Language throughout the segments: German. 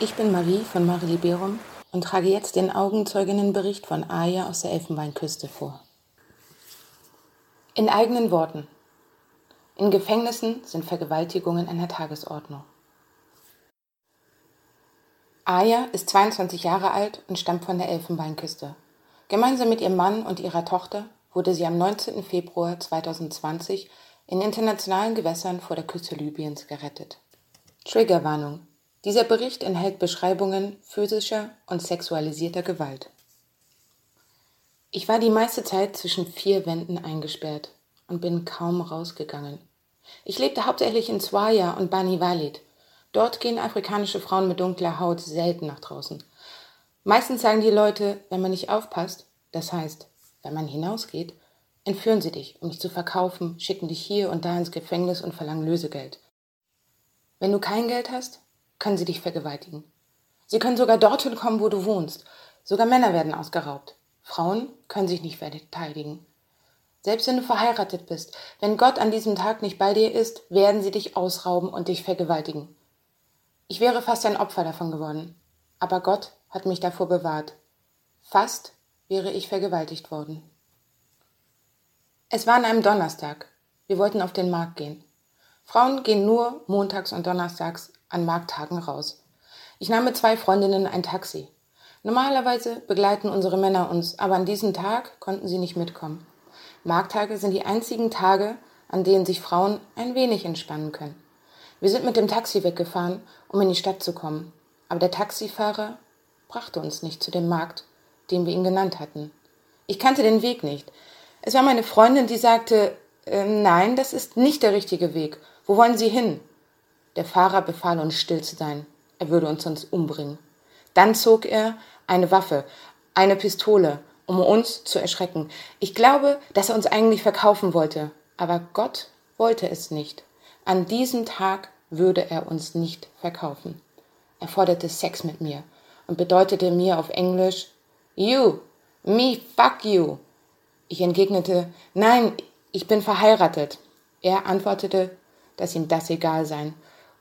Ich bin Marie von Mariliberum und trage jetzt den Augenzeuginnenbericht von Aya aus der Elfenbeinküste vor. In eigenen Worten. In Gefängnissen sind Vergewaltigungen an der Tagesordnung. Aya ist 22 Jahre alt und stammt von der Elfenbeinküste. Gemeinsam mit ihrem Mann und ihrer Tochter wurde sie am 19. Februar 2020 in internationalen Gewässern vor der Küste Libyens gerettet. Triggerwarnung. Dieser Bericht enthält Beschreibungen physischer und sexualisierter Gewalt. Ich war die meiste Zeit zwischen vier Wänden eingesperrt und bin kaum rausgegangen. Ich lebte hauptsächlich in Swaya und Bani Walid. Dort gehen afrikanische Frauen mit dunkler Haut selten nach draußen. Meistens sagen die Leute, wenn man nicht aufpasst, das heißt, wenn man hinausgeht, entführen sie dich, um dich zu verkaufen, schicken dich hier und da ins Gefängnis und verlangen Lösegeld. Wenn du kein Geld hast, können sie dich vergewaltigen. Sie können sogar dorthin kommen, wo du wohnst. Sogar Männer werden ausgeraubt. Frauen können sich nicht verteidigen. Selbst wenn du verheiratet bist, wenn Gott an diesem Tag nicht bei dir ist, werden sie dich ausrauben und dich vergewaltigen. Ich wäre fast ein Opfer davon geworden. Aber Gott hat mich davor bewahrt. Fast wäre ich vergewaltigt worden. Es war an einem Donnerstag. Wir wollten auf den Markt gehen. Frauen gehen nur montags und donnerstags an Markttagen raus. Ich nahm mit zwei Freundinnen ein Taxi. Normalerweise begleiten unsere Männer uns, aber an diesem Tag konnten sie nicht mitkommen. Markttage sind die einzigen Tage, an denen sich Frauen ein wenig entspannen können. Wir sind mit dem Taxi weggefahren, um in die Stadt zu kommen, aber der Taxifahrer brachte uns nicht zu dem Markt, den wir ihn genannt hatten. Ich kannte den Weg nicht. Es war meine Freundin, die sagte, äh, nein, das ist nicht der richtige Weg. Wo wollen Sie hin? Der Fahrer befahl uns still zu sein. Er würde uns sonst umbringen. Dann zog er eine Waffe, eine Pistole, um uns zu erschrecken. Ich glaube, dass er uns eigentlich verkaufen wollte, aber Gott wollte es nicht. An diesem Tag würde er uns nicht verkaufen. Er forderte Sex mit mir und bedeutete mir auf Englisch You, me, fuck you. Ich entgegnete, nein, ich bin verheiratet. Er antwortete, dass ihm das egal sein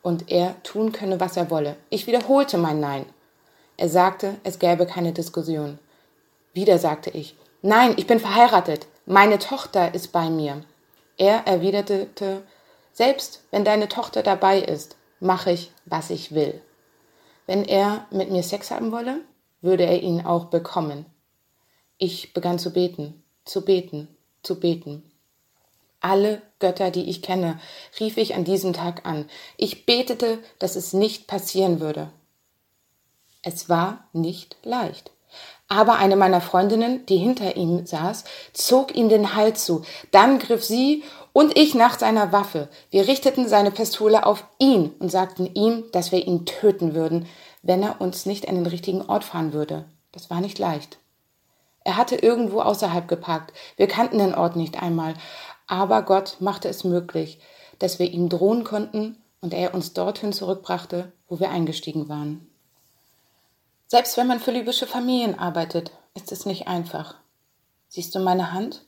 und er tun könne, was er wolle. Ich wiederholte mein Nein. Er sagte, es gäbe keine Diskussion. Wieder sagte ich, nein, ich bin verheiratet, meine Tochter ist bei mir. Er erwiderte, selbst wenn deine Tochter dabei ist, mache ich, was ich will. Wenn er mit mir Sex haben wolle, würde er ihn auch bekommen. Ich begann zu beten, zu beten, zu beten. Alle Götter, die ich kenne, rief ich an diesem Tag an. Ich betete, dass es nicht passieren würde. Es war nicht leicht. Aber eine meiner Freundinnen, die hinter ihm saß, zog ihm den Hals zu. Dann griff sie und ich nach seiner Waffe. Wir richteten seine Pistole auf ihn und sagten ihm, dass wir ihn töten würden, wenn er uns nicht an den richtigen Ort fahren würde. Das war nicht leicht. Er hatte irgendwo außerhalb geparkt. Wir kannten den Ort nicht einmal. Aber Gott machte es möglich, dass wir ihm drohen konnten und er uns dorthin zurückbrachte, wo wir eingestiegen waren. Selbst wenn man für libysche Familien arbeitet, ist es nicht einfach. Siehst du meine Hand?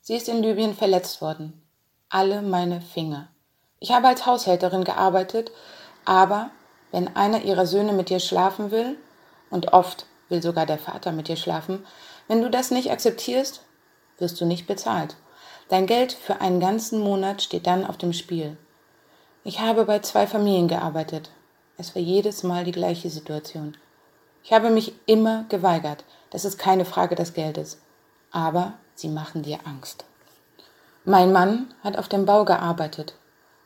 Sie ist in Libyen verletzt worden. Alle meine Finger. Ich habe als Haushälterin gearbeitet, aber wenn einer ihrer Söhne mit dir schlafen will, und oft will sogar der Vater mit dir schlafen, wenn du das nicht akzeptierst, wirst du nicht bezahlt. Dein Geld für einen ganzen Monat steht dann auf dem Spiel. Ich habe bei zwei Familien gearbeitet. Es war jedes Mal die gleiche Situation. Ich habe mich immer geweigert. Das ist keine Frage des Geldes. Aber sie machen dir Angst. Mein Mann hat auf dem Bau gearbeitet.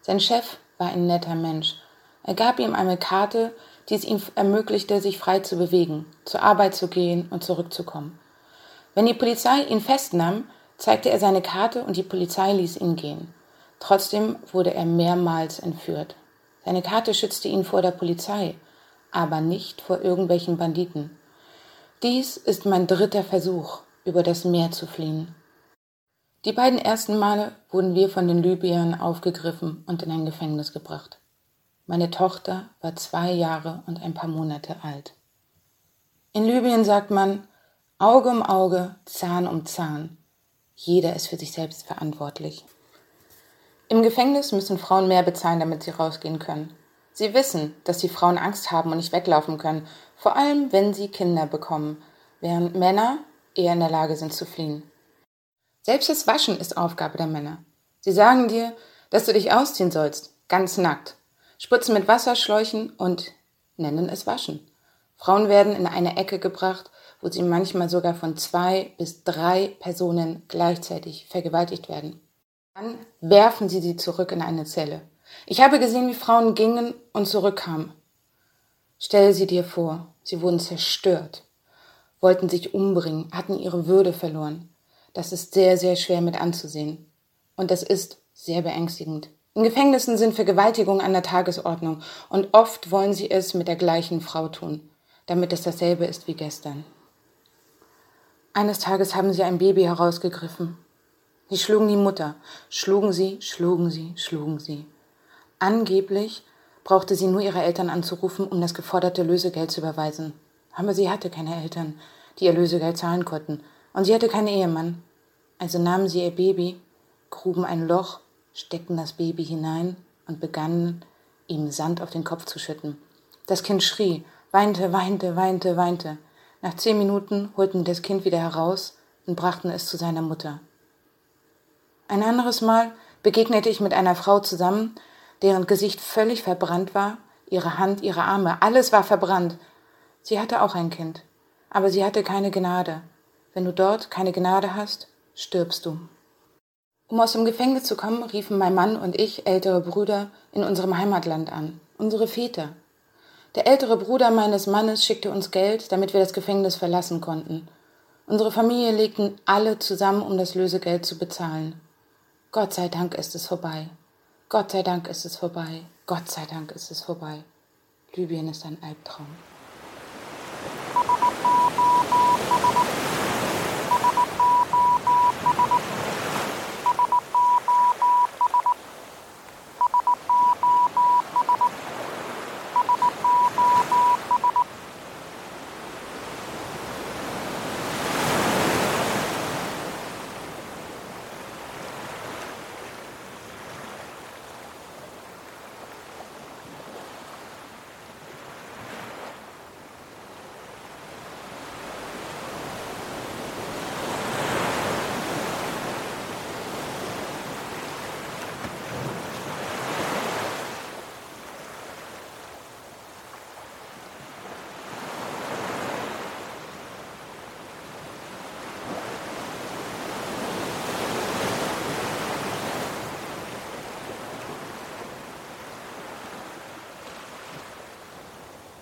Sein Chef war ein netter Mensch. Er gab ihm eine Karte, die es ihm ermöglichte, sich frei zu bewegen, zur Arbeit zu gehen und zurückzukommen. Wenn die Polizei ihn festnahm, zeigte er seine Karte und die Polizei ließ ihn gehen. Trotzdem wurde er mehrmals entführt. Seine Karte schützte ihn vor der Polizei, aber nicht vor irgendwelchen Banditen. Dies ist mein dritter Versuch, über das Meer zu fliehen. Die beiden ersten Male wurden wir von den Libyern aufgegriffen und in ein Gefängnis gebracht. Meine Tochter war zwei Jahre und ein paar Monate alt. In Libyen sagt man Auge um Auge, Zahn um Zahn. Jeder ist für sich selbst verantwortlich. Im Gefängnis müssen Frauen mehr bezahlen, damit sie rausgehen können. Sie wissen, dass die Frauen Angst haben und nicht weglaufen können, vor allem wenn sie Kinder bekommen, während Männer eher in der Lage sind zu fliehen. Selbst das Waschen ist Aufgabe der Männer. Sie sagen dir, dass du dich ausziehen sollst, ganz nackt, spritzen mit Wasserschläuchen und nennen es Waschen. Frauen werden in eine Ecke gebracht, wo sie manchmal sogar von zwei bis drei Personen gleichzeitig vergewaltigt werden. Dann werfen sie sie zurück in eine Zelle. Ich habe gesehen, wie Frauen gingen und zurückkamen. Stell sie dir vor, sie wurden zerstört, wollten sich umbringen, hatten ihre Würde verloren. Das ist sehr, sehr schwer mit anzusehen. Und das ist sehr beängstigend. In Gefängnissen sind Vergewaltigungen an der Tagesordnung und oft wollen sie es mit der gleichen Frau tun, damit es dasselbe ist wie gestern. Eines Tages haben sie ein Baby herausgegriffen. Sie schlugen die Mutter, schlugen sie, schlugen sie, schlugen sie. Angeblich brauchte sie nur ihre Eltern anzurufen, um das geforderte Lösegeld zu überweisen. Aber sie hatte keine Eltern, die ihr Lösegeld zahlen konnten, und sie hatte keinen Ehemann. Also nahmen sie ihr Baby, gruben ein Loch, steckten das Baby hinein und begannen, ihm Sand auf den Kopf zu schütten. Das Kind schrie, weinte, weinte, weinte, weinte. Nach zehn Minuten holten das Kind wieder heraus und brachten es zu seiner Mutter. Ein anderes Mal begegnete ich mit einer Frau zusammen, deren Gesicht völlig verbrannt war, ihre Hand, ihre Arme, alles war verbrannt. Sie hatte auch ein Kind, aber sie hatte keine Gnade. Wenn du dort keine Gnade hast, stirbst du. Um aus dem Gefängnis zu kommen, riefen mein Mann und ich ältere Brüder in unserem Heimatland an, unsere Väter. Der ältere Bruder meines Mannes schickte uns Geld, damit wir das Gefängnis verlassen konnten. Unsere Familie legten alle zusammen, um das Lösegeld zu bezahlen. Gott sei Dank ist es vorbei. Gott sei Dank ist es vorbei. Gott sei Dank ist es vorbei. Libyen ist ein Albtraum.